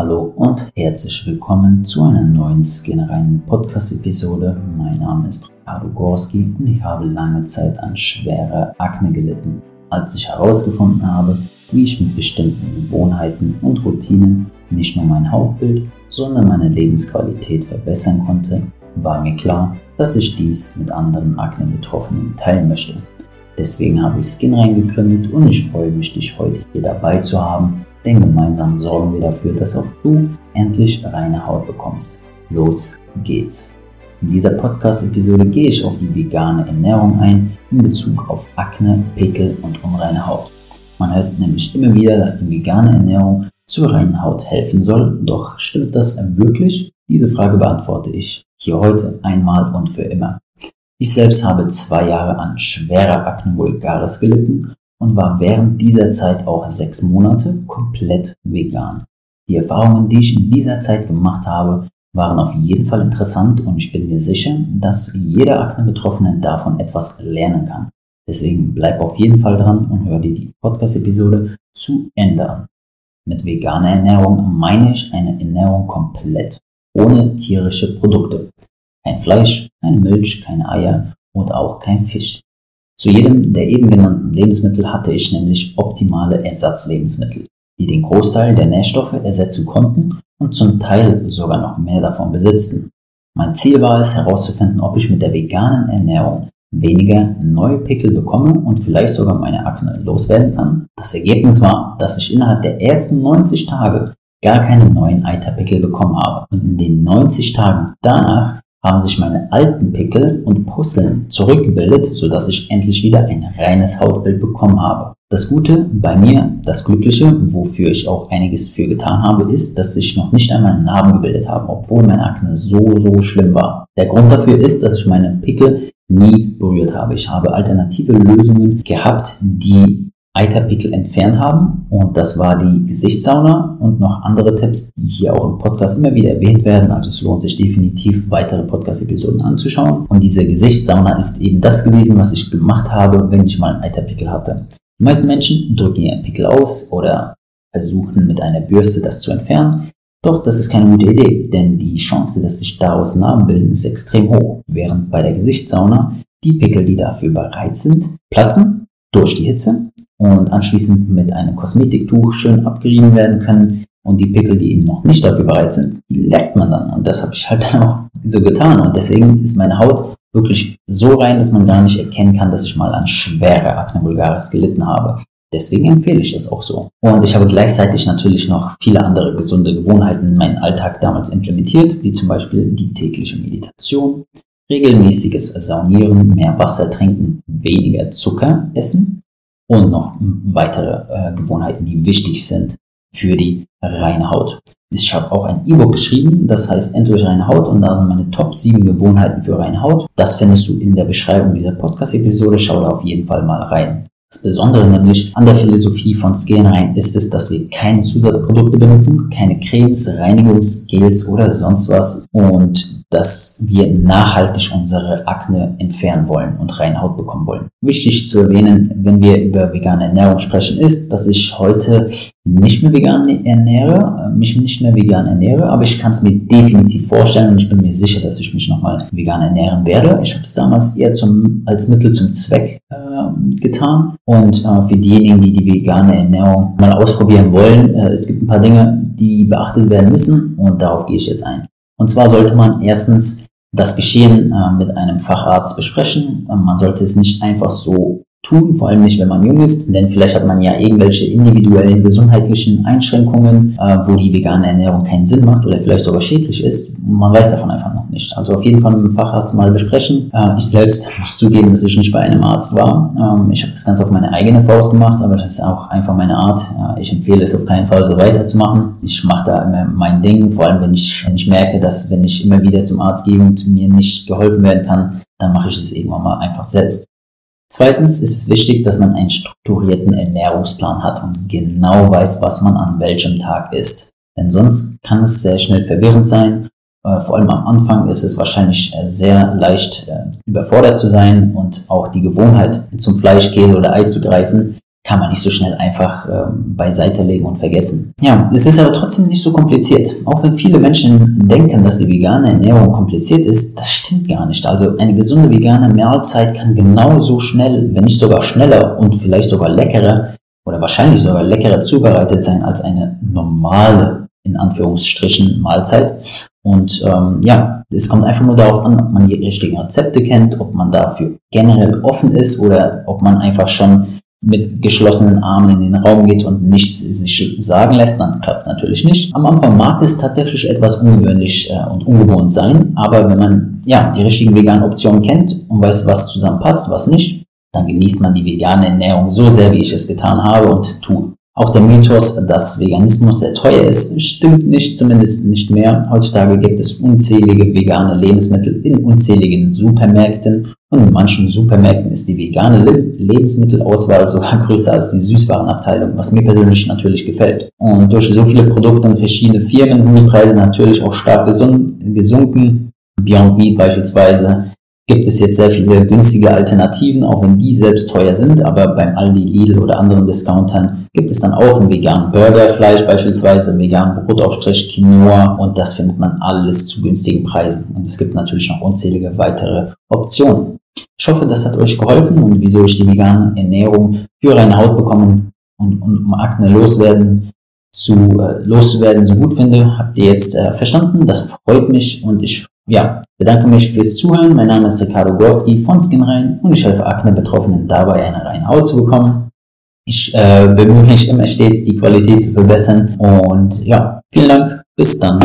Hallo und herzlich willkommen zu einer neuen skinreinen Podcast-Episode. Mein Name ist Ricardo Gorski und ich habe lange Zeit an schwerer Akne gelitten. Als ich herausgefunden habe, wie ich mit bestimmten Gewohnheiten und Routinen nicht nur mein Hautbild, sondern meine Lebensqualität verbessern konnte, war mir klar, dass ich dies mit anderen Akne-Betroffenen teilen möchte. Deswegen habe ich Skinrein gegründet und ich freue mich, dich heute hier dabei zu haben denn gemeinsam sorgen wir dafür, dass auch du endlich reine Haut bekommst. Los geht's! In dieser Podcast-Episode gehe ich auf die vegane Ernährung ein in Bezug auf Akne, Pickel und unreine Haut. Man hört nämlich immer wieder, dass die vegane Ernährung zur reinen Haut helfen soll. Doch stimmt das wirklich? Diese Frage beantworte ich hier heute einmal und für immer. Ich selbst habe zwei Jahre an schwerer Akne vulgaris gelitten und war während dieser Zeit auch sechs Monate komplett vegan. Die Erfahrungen, die ich in dieser Zeit gemacht habe, waren auf jeden Fall interessant und ich bin mir sicher, dass jeder Akne-Betroffene davon etwas lernen kann. Deswegen bleib auf jeden Fall dran und hör dir die Podcast-Episode zu Ende an. Mit veganer Ernährung meine ich eine Ernährung komplett ohne tierische Produkte. Kein Fleisch, keine Milch, keine Eier und auch kein Fisch. Zu jedem der eben genannten Lebensmittel hatte ich nämlich optimale Ersatzlebensmittel, die den Großteil der Nährstoffe ersetzen konnten und zum Teil sogar noch mehr davon besitzten. Mein Ziel war es herauszufinden, ob ich mit der veganen Ernährung weniger neue Pickel bekomme und vielleicht sogar meine Akne loswerden kann. Das Ergebnis war, dass ich innerhalb der ersten 90 Tage gar keine neuen Eiterpickel bekommen habe. Und in den 90 Tagen danach haben sich meine alten Pickel und Pusseln zurückgebildet, sodass ich endlich wieder ein reines Hautbild bekommen habe. Das Gute bei mir, das Glückliche, wofür ich auch einiges für getan habe, ist, dass sich noch nicht einmal Narben gebildet haben, obwohl meine Akne so, so schlimm war. Der Grund dafür ist, dass ich meine Pickel nie berührt habe. Ich habe alternative Lösungen gehabt, die Eiterpickel entfernt haben. Und das war die Gesichtssauna und noch andere Tipps, die hier auch im Podcast immer wieder erwähnt werden. Also es lohnt sich definitiv, weitere Podcast-Episoden anzuschauen. Und diese Gesichtssauna ist eben das gewesen, was ich gemacht habe, wenn ich mal einen Eiterpickel hatte. Die meisten Menschen drücken ihren Pickel aus oder versuchen mit einer Bürste das zu entfernen. Doch das ist keine gute Idee, denn die Chance, dass sich daraus Narben bilden, ist extrem hoch. Während bei der Gesichtssauna die Pickel, die dafür bereit sind, platzen durch die Hitze und anschließend mit einem Kosmetiktuch schön abgerieben werden können. Und die Pickel, die eben noch nicht dafür bereit sind, die lässt man dann. Und das habe ich halt dann auch so getan. Und deswegen ist meine Haut wirklich so rein, dass man gar nicht erkennen kann, dass ich mal an schwerer Acne vulgaris gelitten habe. Deswegen empfehle ich das auch so. Und ich habe gleichzeitig natürlich noch viele andere gesunde Gewohnheiten in meinen Alltag damals implementiert, wie zum Beispiel die tägliche Meditation, regelmäßiges Saunieren, mehr Wasser trinken, weniger Zucker essen und noch weitere äh, Gewohnheiten, die wichtig sind für die reine Haut. Ich habe auch ein E-Book geschrieben, das heißt Endlich reine Haut und da sind meine Top 7 Gewohnheiten für reine Haut. Das findest du in der Beschreibung dieser Podcast-Episode. Schau da auf jeden Fall mal rein. Das Besondere nämlich an der Philosophie von Skinrein ist es, dass wir keine Zusatzprodukte benutzen, keine Cremes, Reinigungsgels oder sonst was und dass wir nachhaltig unsere Akne entfernen wollen und reine Haut bekommen wollen. Wichtig zu erwähnen, wenn wir über vegane Ernährung sprechen, ist, dass ich heute nicht mehr vegan ernähre, mich nicht mehr vegan ernähre, aber ich kann es mir definitiv vorstellen und ich bin mir sicher, dass ich mich nochmal vegan ernähren werde. Ich habe es damals eher zum, als Mittel zum Zweck äh, getan und äh, für diejenigen, die die vegane Ernährung mal ausprobieren wollen, äh, es gibt ein paar Dinge, die beachtet werden müssen und darauf gehe ich jetzt ein. Und zwar sollte man erstens das Geschehen äh, mit einem Facharzt besprechen. Ähm, man sollte es nicht einfach so tun, vor allem nicht, wenn man jung ist, denn vielleicht hat man ja irgendwelche individuellen gesundheitlichen Einschränkungen, äh, wo die vegane Ernährung keinen Sinn macht oder vielleicht sogar schädlich ist. Man weiß davon einfach noch nicht. Also auf jeden Fall mit dem Facharzt mal besprechen. Äh, ich selbst muss zugeben, dass ich nicht bei einem Arzt war. Ähm, ich habe das Ganze auf meine eigene Faust gemacht, aber das ist auch einfach meine Art. Äh, ich empfehle es auf keinen Fall so weiterzumachen. Ich mache da immer mein Ding, vor allem wenn ich, wenn ich merke, dass wenn ich immer wieder zum Arzt gehe und mir nicht geholfen werden kann, dann mache ich es irgendwann mal einfach selbst. Zweitens ist es wichtig, dass man einen strukturierten Ernährungsplan hat und genau weiß, was man an welchem Tag isst. Denn sonst kann es sehr schnell verwirrend sein. Äh, vor allem am Anfang ist es wahrscheinlich äh, sehr leicht äh, überfordert zu sein und auch die Gewohnheit zum Fleisch, Käse oder Ei zu greifen kann man nicht so schnell einfach ähm, beiseite legen und vergessen. Ja, es ist aber trotzdem nicht so kompliziert. Auch wenn viele Menschen denken, dass die vegane Ernährung kompliziert ist, das stimmt gar nicht. Also eine gesunde vegane Mahlzeit kann genauso schnell, wenn nicht sogar schneller und vielleicht sogar leckerer oder wahrscheinlich sogar leckerer zubereitet sein als eine normale, in Anführungsstrichen, Mahlzeit. Und ähm, ja, es kommt einfach nur darauf an, ob man die richtigen Rezepte kennt, ob man dafür generell offen ist oder ob man einfach schon mit geschlossenen Armen in den Raum geht und nichts sich sagen lässt, dann klappt es natürlich nicht. Am Anfang mag es tatsächlich etwas ungewöhnlich äh, und ungewohnt sein, aber wenn man ja die richtigen veganen Optionen kennt und weiß, was zusammenpasst, was nicht, dann genießt man die vegane Ernährung so sehr, wie ich es getan habe und tue. Auch der Mythos, dass Veganismus sehr teuer ist, stimmt nicht, zumindest nicht mehr. Heutzutage gibt es unzählige vegane Lebensmittel in unzähligen Supermärkten und in manchen Supermärkten ist die vegane Lebensmittelauswahl sogar größer als die Süßwarenabteilung, was mir persönlich natürlich gefällt. Und durch so viele Produkte und verschiedene Firmen sind die Preise natürlich auch stark gesunken. Beyond Meat beispielsweise gibt es jetzt sehr viele günstige Alternativen, auch wenn die selbst teuer sind, aber beim Aldi, Lidl oder anderen Discountern gibt es dann auch einen veganen Burgerfleisch beispielsweise, einen veganen Brotaufstrich, Quinoa und das findet man alles zu günstigen Preisen. Und es gibt natürlich noch unzählige weitere Optionen. Ich hoffe, das hat euch geholfen und wieso ich die vegane Ernährung für reine Haut bekommen und, und um Akne loswerden zu äh, loszuwerden so gut finde, habt ihr jetzt äh, verstanden. Das freut mich und ich ja, bedanke mich fürs Zuhören. Mein Name ist Ricardo Gorski von SkinRein und ich helfe Akne-Betroffenen dabei, eine reine Haut zu bekommen. Ich äh, bemühe mich immer stets, die Qualität zu verbessern und ja, vielen Dank. Bis dann.